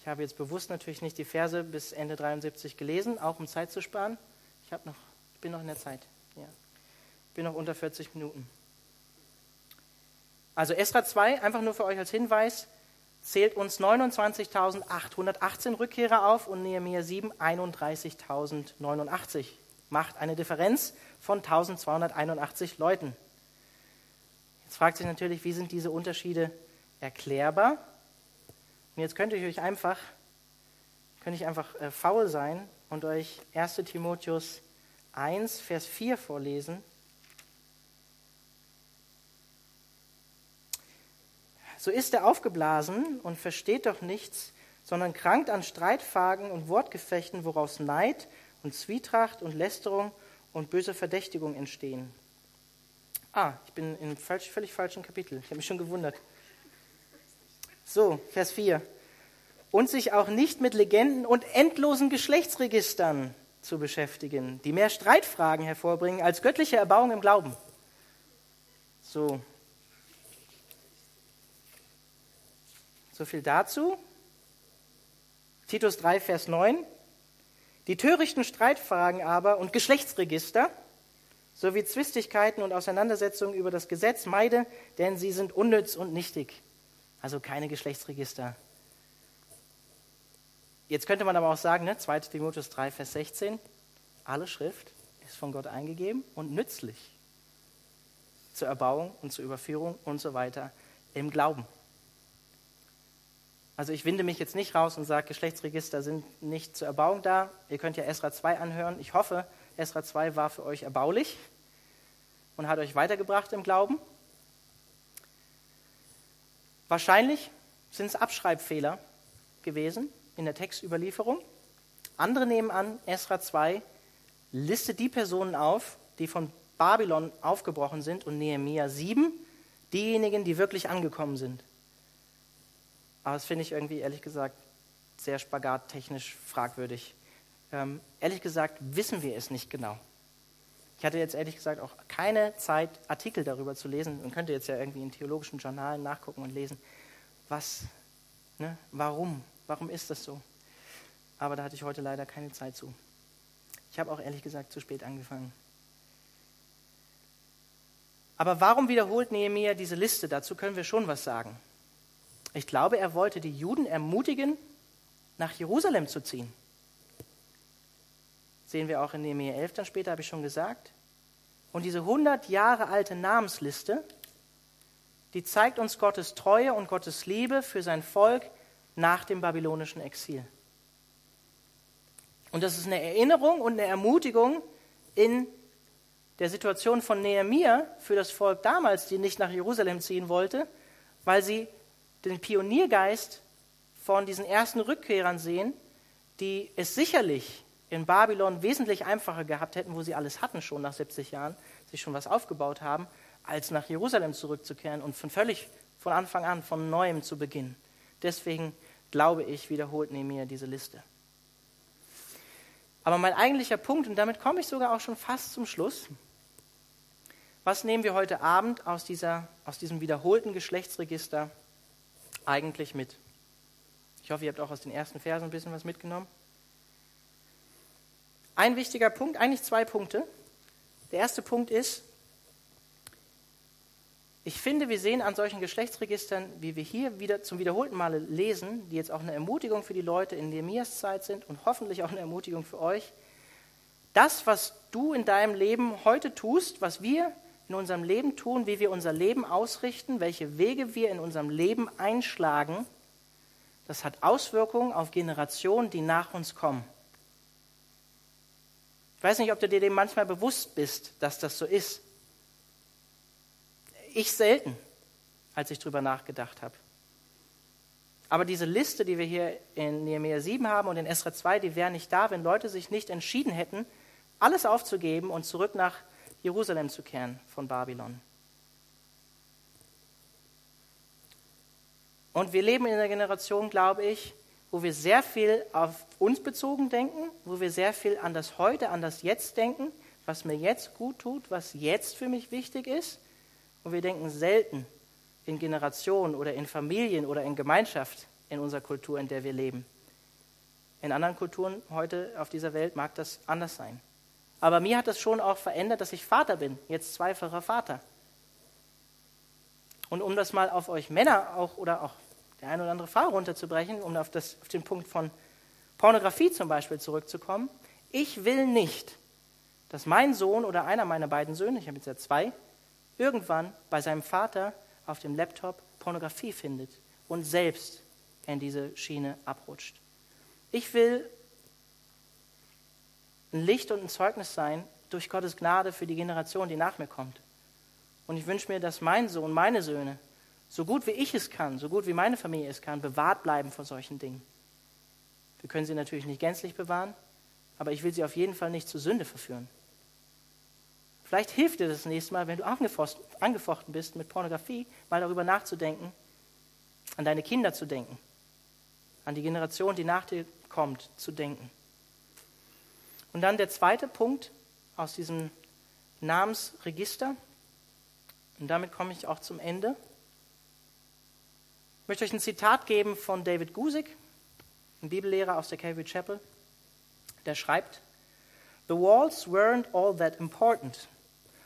[SPEAKER 1] Ich habe jetzt bewusst natürlich nicht die Verse bis Ende 73 gelesen, auch um Zeit zu sparen. Ich noch, bin noch in der Zeit. Ja. Bin noch unter 40 Minuten. Also Esra 2, einfach nur für euch als Hinweis, zählt uns 29.818 Rückkehrer auf und Nehemiah 7 31.089. Macht eine Differenz von 1281 Leuten. Jetzt fragt sich natürlich, wie sind diese Unterschiede erklärbar? Und jetzt könnte ich euch einfach, könnte ich einfach äh, faul sein und euch 1 Timotheus 1, Vers 4 vorlesen. So ist er aufgeblasen und versteht doch nichts, sondern krankt an Streitfragen und Wortgefechten, woraus Neid und Zwietracht und Lästerung und böse Verdächtigung entstehen. Ah, ich bin im falsch, völlig falschen Kapitel. Ich habe mich schon gewundert. So, Vers 4. Und sich auch nicht mit Legenden und endlosen Geschlechtsregistern zu beschäftigen, die mehr Streitfragen hervorbringen als göttliche Erbauung im Glauben. So. So viel dazu. Titus 3, Vers 9. Die törichten Streitfragen aber und Geschlechtsregister sowie Zwistigkeiten und Auseinandersetzungen über das Gesetz meide, denn sie sind unnütz und nichtig. Also keine Geschlechtsregister. Jetzt könnte man aber auch sagen, ne, 2 Timotheus 3, Vers 16, alle Schrift ist von Gott eingegeben und nützlich zur Erbauung und zur Überführung und so weiter im Glauben. Also ich winde mich jetzt nicht raus und sage, Geschlechtsregister sind nicht zur Erbauung da. Ihr könnt ja Esra 2 anhören. Ich hoffe, Esra 2 war für euch erbaulich und hat euch weitergebracht im Glauben. Wahrscheinlich sind es Abschreibfehler gewesen in der Textüberlieferung. Andere nehmen an, Esra 2 listet die Personen auf, die von Babylon aufgebrochen sind und Nehemia 7 diejenigen, die wirklich angekommen sind. Aber das finde ich irgendwie, ehrlich gesagt, sehr spagattechnisch fragwürdig. Ähm, ehrlich gesagt wissen wir es nicht genau. Ich hatte jetzt ehrlich gesagt auch keine Zeit, Artikel darüber zu lesen. Man könnte jetzt ja irgendwie in theologischen Journalen nachgucken und lesen, was, ne, warum, warum ist das so? Aber da hatte ich heute leider keine Zeit zu. Ich habe auch ehrlich gesagt zu spät angefangen. Aber warum wiederholt Nehemiah diese Liste? Dazu können wir schon was sagen. Ich glaube, er wollte die Juden ermutigen, nach Jerusalem zu ziehen. Sehen wir auch in Nehemiah 11 dann später, habe ich schon gesagt. Und diese 100 Jahre alte Namensliste, die zeigt uns Gottes Treue und Gottes Liebe für sein Volk nach dem babylonischen Exil. Und das ist eine Erinnerung und eine Ermutigung in der Situation von Nehemiah für das Volk damals, die nicht nach Jerusalem ziehen wollte, weil sie den Pioniergeist von diesen ersten Rückkehrern sehen, die es sicherlich in Babylon wesentlich einfacher gehabt hätten, wo sie alles hatten schon nach 70 Jahren, sich schon was aufgebaut haben, als nach Jerusalem zurückzukehren und von völlig von Anfang an von neuem zu beginnen. Deswegen glaube ich, wiederholt Nehemiah diese Liste. Aber mein eigentlicher Punkt, und damit komme ich sogar auch schon fast zum Schluss, was nehmen wir heute Abend aus, dieser, aus diesem wiederholten Geschlechtsregister eigentlich mit? Ich hoffe, ihr habt auch aus den ersten Versen ein bisschen was mitgenommen. Ein wichtiger Punkt, eigentlich zwei Punkte. Der erste Punkt ist, ich finde, wir sehen an solchen Geschlechtsregistern, wie wir hier wieder zum wiederholten Male lesen, die jetzt auch eine Ermutigung für die Leute in Nehemias Zeit sind und hoffentlich auch eine Ermutigung für euch. Das, was du in deinem Leben heute tust, was wir in unserem Leben tun, wie wir unser Leben ausrichten, welche Wege wir in unserem Leben einschlagen, das hat Auswirkungen auf Generationen, die nach uns kommen. Ich weiß nicht, ob du dir dem manchmal bewusst bist, dass das so ist. Ich selten, als ich darüber nachgedacht habe. Aber diese Liste, die wir hier in Nehemiah 7 haben und in Esra 2, die wäre nicht da, wenn Leute sich nicht entschieden hätten, alles aufzugeben und zurück nach Jerusalem zu kehren von Babylon. Und wir leben in einer Generation, glaube ich, wo wir sehr viel auf uns bezogen denken, wo wir sehr viel an das Heute, an das Jetzt denken, was mir jetzt gut tut, was jetzt für mich wichtig ist. Und wir denken selten in Generationen oder in Familien oder in Gemeinschaft in unserer Kultur, in der wir leben. In anderen Kulturen heute auf dieser Welt mag das anders sein. Aber mir hat das schon auch verändert, dass ich Vater bin, jetzt zweifacher Vater. Und um das mal auf euch Männer auch oder auch der ein oder andere Frau runterzubrechen, um auf, das, auf den Punkt von Pornografie zum Beispiel zurückzukommen. Ich will nicht, dass mein Sohn oder einer meiner beiden Söhne, ich habe jetzt ja zwei, irgendwann bei seinem Vater auf dem Laptop Pornografie findet und selbst in diese Schiene abrutscht. Ich will ein Licht und ein Zeugnis sein durch Gottes Gnade für die Generation, die nach mir kommt. Und ich wünsche mir, dass mein Sohn, meine Söhne, so gut wie ich es kann, so gut wie meine Familie es kann, bewahrt bleiben vor solchen Dingen. Wir können sie natürlich nicht gänzlich bewahren, aber ich will sie auf jeden Fall nicht zur Sünde verführen. Vielleicht hilft dir das nächste Mal, wenn du angefochten bist mit Pornografie, mal darüber nachzudenken, an deine Kinder zu denken, an die Generation, die nach dir kommt, zu denken. Und dann der zweite Punkt aus diesem Namensregister, und damit komme ich auch zum Ende. Ich möchte euch ein Zitat geben von David Gusick, ein Bibellehrer aus der Calvary Chapel. Der schreibt: The walls weren't all that important.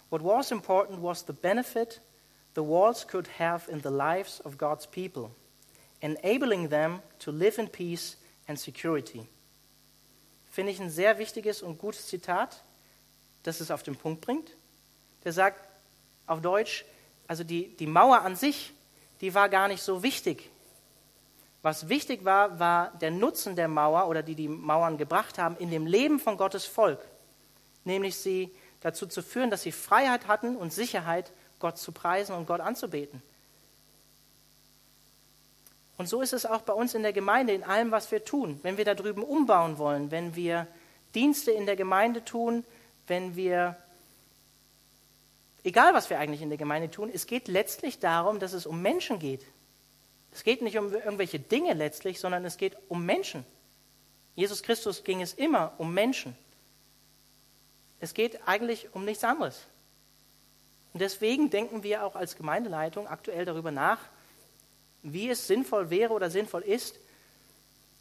[SPEAKER 1] What was important was the benefit the walls could have in the lives of God's people, enabling them to live in peace and security. Finde ich ein sehr wichtiges und gutes Zitat, das es auf den Punkt bringt. Der sagt auf Deutsch, also die, die Mauer an sich, die war gar nicht so wichtig. Was wichtig war, war der Nutzen der Mauer oder die die Mauern gebracht haben in dem Leben von Gottes Volk, nämlich sie dazu zu führen, dass sie Freiheit hatten und Sicherheit, Gott zu preisen und Gott anzubeten. Und so ist es auch bei uns in der Gemeinde, in allem, was wir tun. Wenn wir da drüben umbauen wollen, wenn wir Dienste in der Gemeinde tun, wenn wir, egal was wir eigentlich in der Gemeinde tun, es geht letztlich darum, dass es um Menschen geht. Es geht nicht um irgendwelche Dinge letztlich, sondern es geht um Menschen. Jesus Christus ging es immer um Menschen. Es geht eigentlich um nichts anderes. Und deswegen denken wir auch als Gemeindeleitung aktuell darüber nach, wie es sinnvoll wäre oder sinnvoll ist,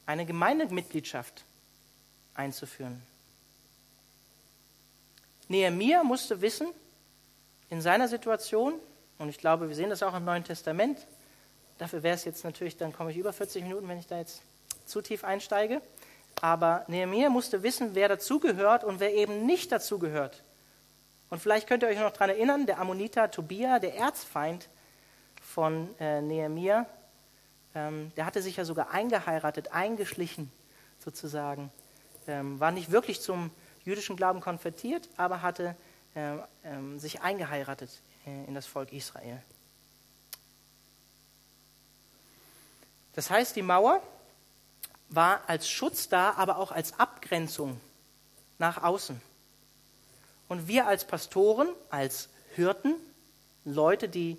[SPEAKER 1] eine Gemeindemitgliedschaft einzuführen. Nehemiah musste wissen, in seiner Situation, und ich glaube, wir sehen das auch im Neuen Testament, dafür wäre es jetzt natürlich, dann komme ich über 40 Minuten, wenn ich da jetzt zu tief einsteige, aber Nehemiah musste wissen, wer dazugehört und wer eben nicht dazugehört. Und vielleicht könnt ihr euch noch daran erinnern, der Ammoniter Tobia, der Erzfeind von äh, Nehemia, ähm, der hatte sich ja sogar eingeheiratet, eingeschlichen sozusagen. Ähm, war nicht wirklich zum jüdischen Glauben konvertiert, aber hatte äh, ähm, sich eingeheiratet äh, in das Volk Israel. Das heißt, die Mauer war als Schutz da, aber auch als Abgrenzung nach außen. Und wir als Pastoren, als Hirten, Leute, die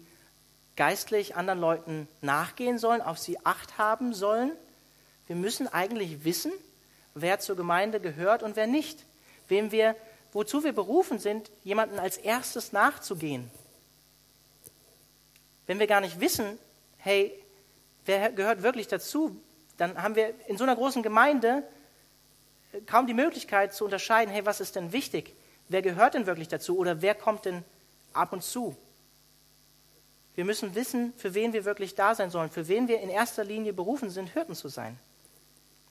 [SPEAKER 1] geistlich anderen Leuten nachgehen sollen, auf sie acht haben sollen, wir müssen eigentlich wissen, wer zur Gemeinde gehört und wer nicht. Wem wir, wozu wir berufen sind, jemanden als erstes nachzugehen. Wenn wir gar nicht wissen, hey, wer gehört wirklich dazu, dann haben wir in so einer großen Gemeinde äh, kaum die Möglichkeit zu unterscheiden, hey, was ist denn wichtig? Wer gehört denn wirklich dazu oder wer kommt denn ab und zu? Wir müssen wissen, für wen wir wirklich da sein sollen, für wen wir in erster Linie berufen sind, Hirten zu sein.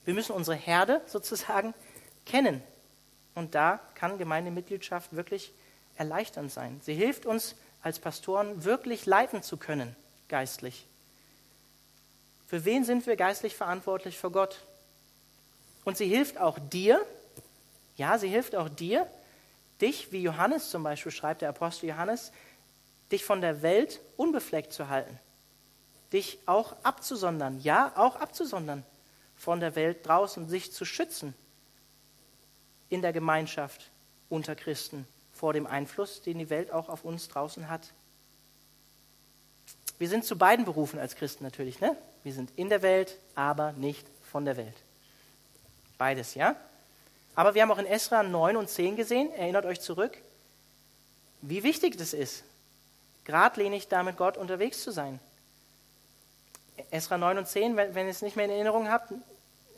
[SPEAKER 1] Wir müssen unsere Herde [laughs] sozusagen kennen. Und da kann Gemeindemitgliedschaft wirklich erleichternd sein. Sie hilft uns als Pastoren wirklich leiten zu können, geistlich. Für wen sind wir geistlich verantwortlich vor Gott? Und sie hilft auch dir, ja, sie hilft auch dir, dich, wie Johannes zum Beispiel schreibt, der Apostel Johannes, dich von der Welt unbefleckt zu halten, dich auch abzusondern, ja, auch abzusondern von der Welt draußen, sich zu schützen in der Gemeinschaft unter Christen vor dem Einfluss, den die Welt auch auf uns draußen hat. Wir sind zu beiden berufen als Christen natürlich. Ne? Wir sind in der Welt, aber nicht von der Welt. Beides, ja? Aber wir haben auch in Esra 9 und 10 gesehen, erinnert euch zurück, wie wichtig das ist, geradlinig da mit Gott unterwegs zu sein. Esra 9 und 10, wenn, wenn ihr es nicht mehr in Erinnerung habt,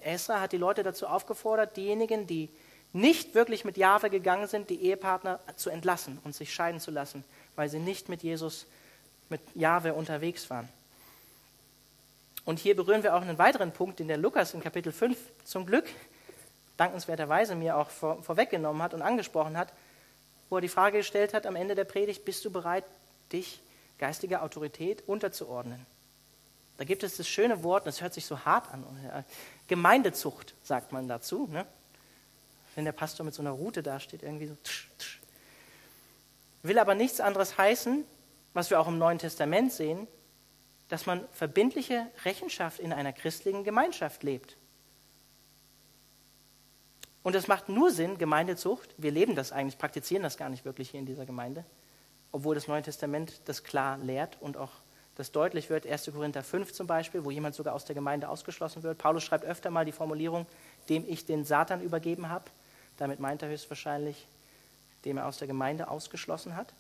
[SPEAKER 1] Esra hat die Leute dazu aufgefordert, diejenigen, die nicht wirklich mit Jahwe gegangen sind, die Ehepartner zu entlassen und sich scheiden zu lassen, weil sie nicht mit Jesus mit Jahwe unterwegs waren. Und hier berühren wir auch einen weiteren Punkt, den der Lukas in Kapitel 5 zum Glück dankenswerterweise mir auch vor, vorweggenommen hat und angesprochen hat, wo er die Frage gestellt hat am Ende der Predigt, bist du bereit, dich geistiger Autorität unterzuordnen? Da gibt es das schöne Wort, das hört sich so hart an, Gemeindezucht sagt man dazu. Ne? Wenn der Pastor mit so einer Rute dasteht, irgendwie so, tsch, tsch, Will aber nichts anderes heißen, was wir auch im Neuen Testament sehen, dass man verbindliche Rechenschaft in einer christlichen Gemeinschaft lebt. Und es macht nur Sinn, Gemeindezucht, wir leben das eigentlich, praktizieren das gar nicht wirklich hier in dieser Gemeinde, obwohl das Neue Testament das klar lehrt und auch das deutlich wird. 1. Korinther 5 zum Beispiel, wo jemand sogar aus der Gemeinde ausgeschlossen wird. Paulus schreibt öfter mal die Formulierung, dem ich den Satan übergeben habe. Damit meint er höchstwahrscheinlich, dem er aus der Gemeinde ausgeschlossen hat.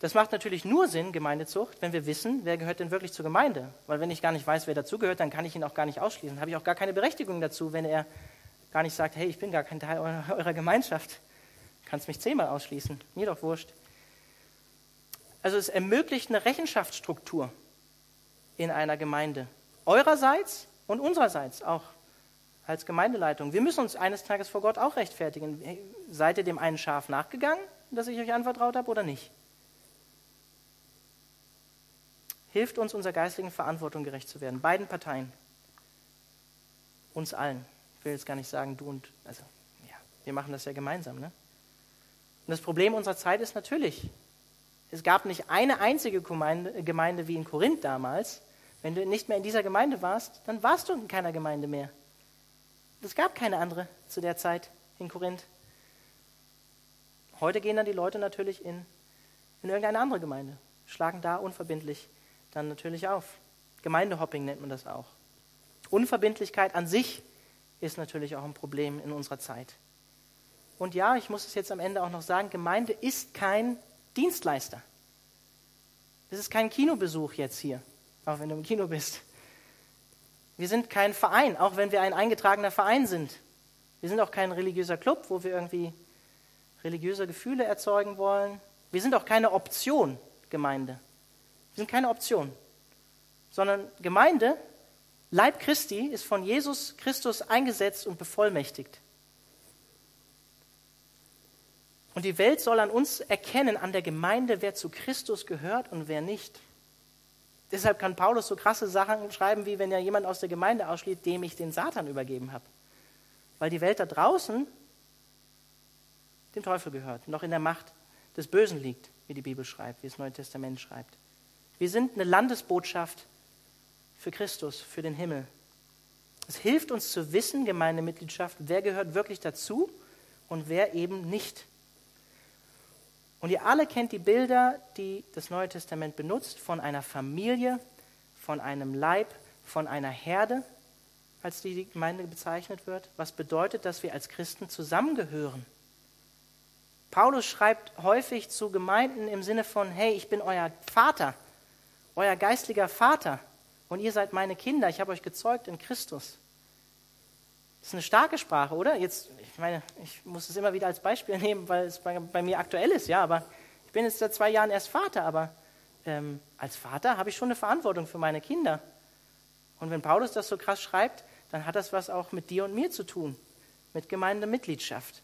[SPEAKER 1] Das macht natürlich nur Sinn, Gemeindezucht, wenn wir wissen, wer gehört denn wirklich zur Gemeinde. Weil wenn ich gar nicht weiß, wer dazugehört, dann kann ich ihn auch gar nicht ausschließen. Habe ich auch gar keine Berechtigung dazu, wenn er gar nicht sagt, hey, ich bin gar kein Teil eurer Gemeinschaft. Kannst mich zehnmal ausschließen. Mir doch wurscht. Also es ermöglicht eine Rechenschaftsstruktur in einer Gemeinde. Eurerseits und unsererseits auch als Gemeindeleitung. Wir müssen uns eines Tages vor Gott auch rechtfertigen. Seid ihr dem einen Schaf nachgegangen, das ich euch anvertraut habe, oder nicht? hilft uns, unserer geistlichen Verantwortung gerecht zu werden. Beiden Parteien. Uns allen. Ich will jetzt gar nicht sagen, du und, also, ja, wir machen das ja gemeinsam, ne? Und das Problem unserer Zeit ist natürlich, es gab nicht eine einzige Gemeinde, Gemeinde wie in Korinth damals. Wenn du nicht mehr in dieser Gemeinde warst, dann warst du in keiner Gemeinde mehr. Es gab keine andere zu der Zeit in Korinth. Heute gehen dann die Leute natürlich in, in irgendeine andere Gemeinde, schlagen da unverbindlich dann natürlich auf. Gemeindehopping nennt man das auch. Unverbindlichkeit an sich ist natürlich auch ein Problem in unserer Zeit. Und ja, ich muss es jetzt am Ende auch noch sagen, Gemeinde ist kein Dienstleister. Das ist kein Kinobesuch jetzt hier, auch wenn du im Kino bist. Wir sind kein Verein, auch wenn wir ein eingetragener Verein sind. Wir sind auch kein religiöser Club, wo wir irgendwie religiöse Gefühle erzeugen wollen. Wir sind auch keine Option, Gemeinde. Wir sind keine Option, sondern Gemeinde, Leib Christi, ist von Jesus Christus eingesetzt und bevollmächtigt. Und die Welt soll an uns erkennen, an der Gemeinde, wer zu Christus gehört und wer nicht. Deshalb kann Paulus so krasse Sachen schreiben, wie wenn er jemand aus der Gemeinde ausschließt, dem ich den Satan übergeben habe. Weil die Welt da draußen dem Teufel gehört, noch in der Macht des Bösen liegt, wie die Bibel schreibt, wie das Neue Testament schreibt. Wir sind eine Landesbotschaft für Christus, für den Himmel. Es hilft uns zu wissen, Gemeindemitgliedschaft, wer gehört wirklich dazu und wer eben nicht. Und ihr alle kennt die Bilder, die das Neue Testament benutzt, von einer Familie, von einem Leib, von einer Herde, als die Gemeinde bezeichnet wird. Was bedeutet, dass wir als Christen zusammengehören? Paulus schreibt häufig zu Gemeinden im Sinne von, hey, ich bin euer Vater euer geistlicher Vater und ihr seid meine Kinder, ich habe euch gezeugt in Christus. Das ist eine starke Sprache, oder? Jetzt, ich meine, ich muss es immer wieder als Beispiel [laughs] nehmen, weil es bei, bei mir aktuell ist, ja, aber ich bin jetzt seit zwei Jahren erst Vater, aber ähm, als Vater habe ich schon eine Verantwortung für meine Kinder. Und wenn Paulus das so krass schreibt, dann hat das was auch mit dir und mir zu tun, mit Gemeindemitgliedschaft.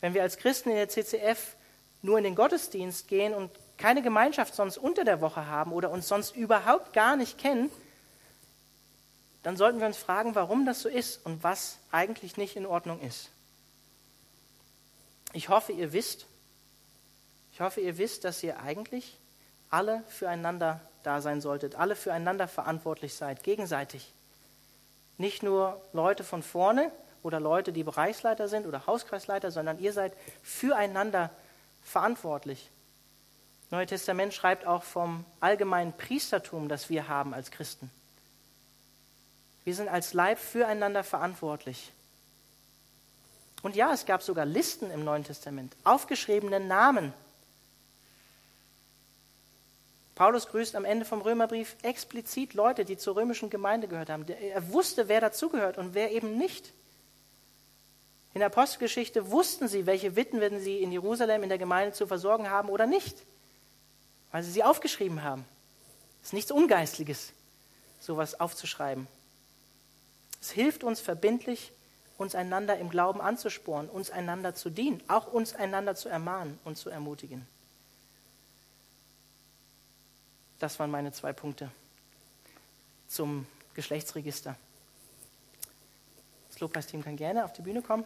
[SPEAKER 1] Wenn wir als Christen in der CCF nur in den Gottesdienst gehen und keine Gemeinschaft sonst unter der Woche haben oder uns sonst überhaupt gar nicht kennen, dann sollten wir uns fragen, warum das so ist und was eigentlich nicht in Ordnung ist. Ich hoffe, ihr wisst, ich hoffe, ihr wisst, dass ihr eigentlich alle füreinander da sein solltet, alle füreinander verantwortlich seid, gegenseitig. Nicht nur Leute von vorne oder Leute, die Bereichsleiter sind oder Hauskreisleiter, sondern ihr seid füreinander verantwortlich. Neue Testament schreibt auch vom allgemeinen Priestertum, das wir haben als Christen. Wir sind als Leib füreinander verantwortlich. Und ja, es gab sogar Listen im Neuen Testament, aufgeschriebene Namen. Paulus grüßt am Ende vom Römerbrief explizit Leute, die zur römischen Gemeinde gehört haben. Er wusste, wer dazugehört und wer eben nicht. In der Apostelgeschichte wussten sie, welche Witwen sie in Jerusalem in der Gemeinde zu versorgen haben oder nicht weil sie sie aufgeschrieben haben. Es ist nichts Ungeistliches, sowas aufzuschreiben. Es hilft uns verbindlich, uns einander im Glauben anzusporen, uns einander zu dienen, auch uns einander zu ermahnen und zu ermutigen. Das waren meine zwei Punkte zum Geschlechtsregister. Das Lobpreisteam kann gerne auf die Bühne kommen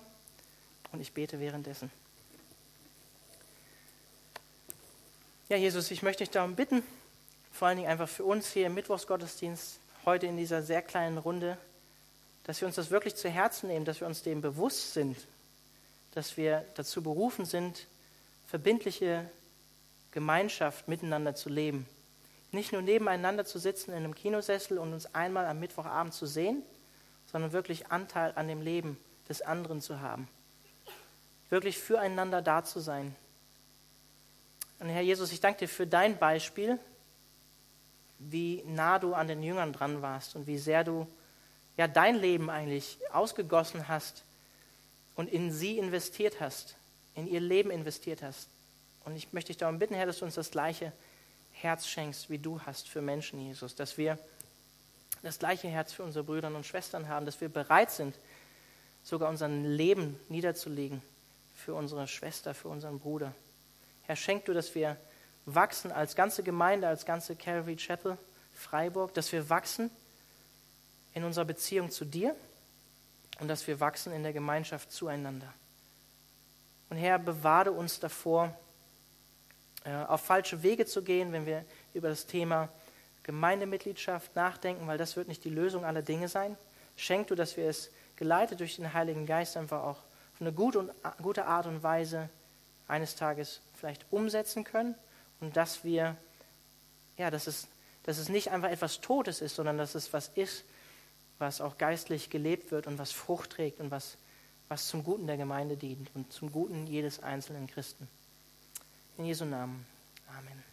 [SPEAKER 1] und ich bete währenddessen. Ja, Jesus, ich möchte dich darum bitten, vor allen Dingen einfach für uns hier im Mittwochsgottesdienst, heute in dieser sehr kleinen Runde, dass wir uns das wirklich zu Herzen nehmen, dass wir uns dem bewusst sind, dass wir dazu berufen sind, verbindliche Gemeinschaft miteinander zu leben. Nicht nur nebeneinander zu sitzen in einem Kinosessel und uns einmal am Mittwochabend zu sehen, sondern wirklich Anteil an dem Leben des anderen zu haben. Wirklich füreinander da zu sein. Und Herr Jesus, ich danke dir für dein Beispiel, wie nah du an den Jüngern dran warst und wie sehr du ja dein Leben eigentlich ausgegossen hast und in sie investiert hast, in ihr Leben investiert hast. Und ich möchte dich darum bitten, Herr, dass du uns das gleiche Herz schenkst, wie du hast für Menschen, Jesus, dass wir das gleiche Herz für unsere Brüder und Schwestern haben, dass wir bereit sind, sogar unser Leben niederzulegen für unsere Schwester, für unseren Bruder. Herr, schenk du, dass wir wachsen als ganze Gemeinde, als ganze Calvary Chapel Freiburg, dass wir wachsen in unserer Beziehung zu dir und dass wir wachsen in der Gemeinschaft zueinander. Und Herr, bewahre uns davor, äh, auf falsche Wege zu gehen, wenn wir über das Thema Gemeindemitgliedschaft nachdenken, weil das wird nicht die Lösung aller Dinge sein. Schenk du, dass wir es geleitet durch den Heiligen Geist einfach auch auf eine gute, und, gute Art und Weise eines Tages vielleicht umsetzen können und dass wir, ja, dass es, dass es nicht einfach etwas Totes ist, sondern dass es was ist, was auch geistlich gelebt wird und was Frucht trägt und was, was zum Guten der Gemeinde dient und zum Guten jedes einzelnen Christen. In Jesu Namen. Amen.